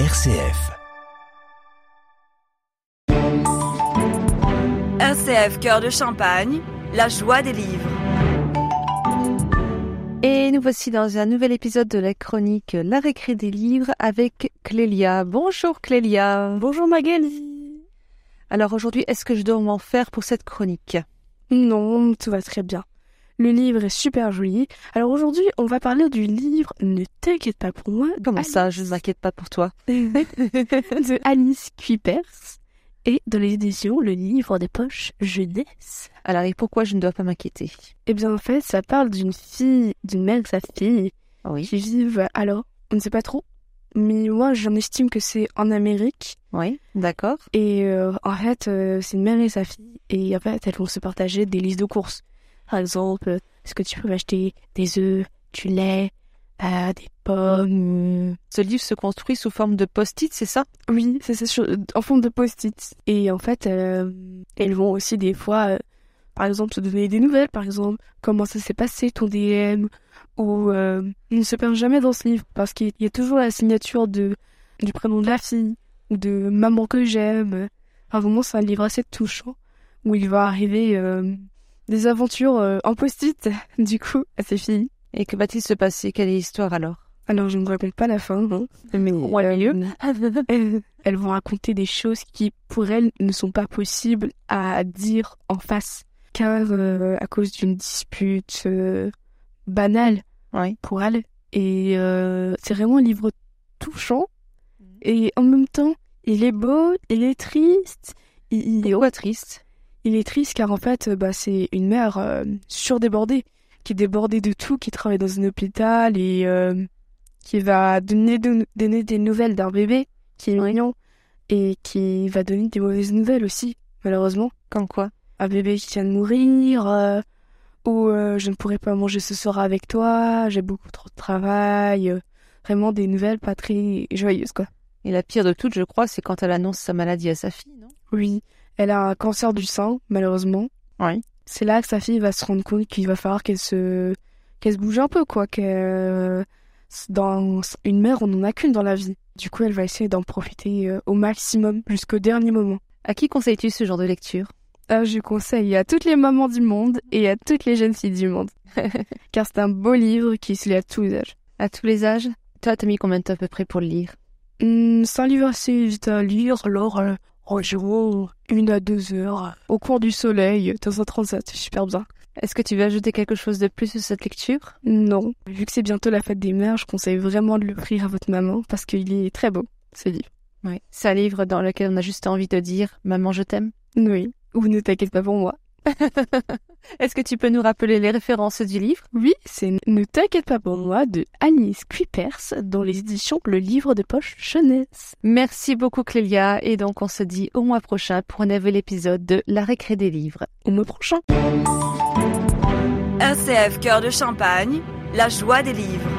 RCF. RCF Cœur de Champagne, la joie des livres. Et nous voici dans un nouvel épisode de la chronique La récré des livres avec Clélia. Bonjour Clélia. Bonjour Magali. Alors aujourd'hui, est-ce que je dois m'en faire pour cette chronique? Non, tout va très bien. Le livre est super joli. Alors aujourd'hui, on va parler du livre Ne t'inquiète pas pour moi. Comment ça, je ne m'inquiète pas pour toi? De Alice Kuipers et de l'édition Le livre des poches jeunesse. Alors et pourquoi je ne dois pas m'inquiéter? Eh bien en fait, ça parle d'une fille, d'une mère et sa fille Oui. qui vivent alors, on ne sait pas trop, mais moi j'en estime que c'est en Amérique. Oui, d'accord. Et euh, en fait, euh, c'est une mère et sa fille. Et en fait, elles vont se partager des listes de courses. Par exemple, euh, est-ce que tu peux m'acheter des œufs, du lait, euh, des pommes euh, Ce livre se construit sous forme de post-it, c'est ça? Oui, c'est ça, en forme de post-it. Et en fait, euh, elles vont aussi des fois, euh, par exemple, se donner des nouvelles, par exemple, comment ça s'est passé ton DM, ou euh, il ne se perd jamais dans ce livre, parce qu'il y a toujours la signature de, du prénom de la fille, ou de maman que j'aime. Enfin, vraiment, c'est un livre assez touchant, où il va arriver euh, des aventures euh, en post-it, du coup, à ces filles. Et que va-t-il se passer? Quelle est l'histoire alors? Alors, je ne raconte pas la fin, mais euh, elles, elles vont raconter des choses qui, pour elles, ne sont pas possibles à dire en face. Car euh, à cause d'une dispute euh, banale pour elles. Et euh, c'est vraiment un livre touchant. Et en même temps, il est beau, il est triste. Il, il est, Pourquoi triste? Il est triste car en fait, bah, c'est une mère euh, surdébordée, qui est débordée de tout, qui travaille dans un hôpital et euh, qui va donner, de- donner des nouvelles d'un bébé qui est mignon et qui va donner des mauvaises nouvelles aussi, malheureusement. Comme quoi? Un bébé qui vient de mourir, euh, ou je ne pourrai pas manger ce soir avec toi, j'ai beaucoup trop de travail. vraiment des nouvelles pas très joyeuses, quoi. Et la pire de toutes, je crois, c'est quand elle annonce sa maladie à sa fille, non? Oui, elle a un cancer du sein, malheureusement. Oui. C'est là que sa fille va se rendre compte qu'il va falloir qu'elle se qu'elle se bouge un peu quoi que dans une mère on n'en a qu'une dans la vie. Du coup, elle va essayer d'en profiter euh, au maximum jusqu'au dernier moment. À qui conseilles-tu ce genre de lecture? Ah, je conseille à toutes les mamans du monde et à toutes les jeunes filles du monde. Car c'est un beau livre qui se lit à tous les âges. À tous les âges? Toi, t'as mis combien de temps à peu près pour le lire? Hum, c'est un livre assez vite à lire, alors euh, environ une à deux heures au cours du soleil, dans un transat, super bien. Est-ce que tu veux ajouter quelque chose de plus sur cette lecture? Non. Vu que c'est bientôt la fête des mères, je conseille vraiment de l'offrir à votre maman parce qu'il est très beau, ce livre. Oui. C'est un livre dans lequel on a juste envie de dire « Maman, je t'aime Oui. Ou ne t'inquiète pas pour moi. ». Est-ce que tu peux nous rappeler les références du livre? Oui, c'est Ne t'inquiète pas pour moi de Alice Kuipers dans les éditions Le Livre de Poche Jeunesse. Merci beaucoup Clélia et donc on se dit au mois prochain pour un nouvel épisode de La récré des livres. Au mois prochain. RCF Cœur de Champagne, la joie des livres.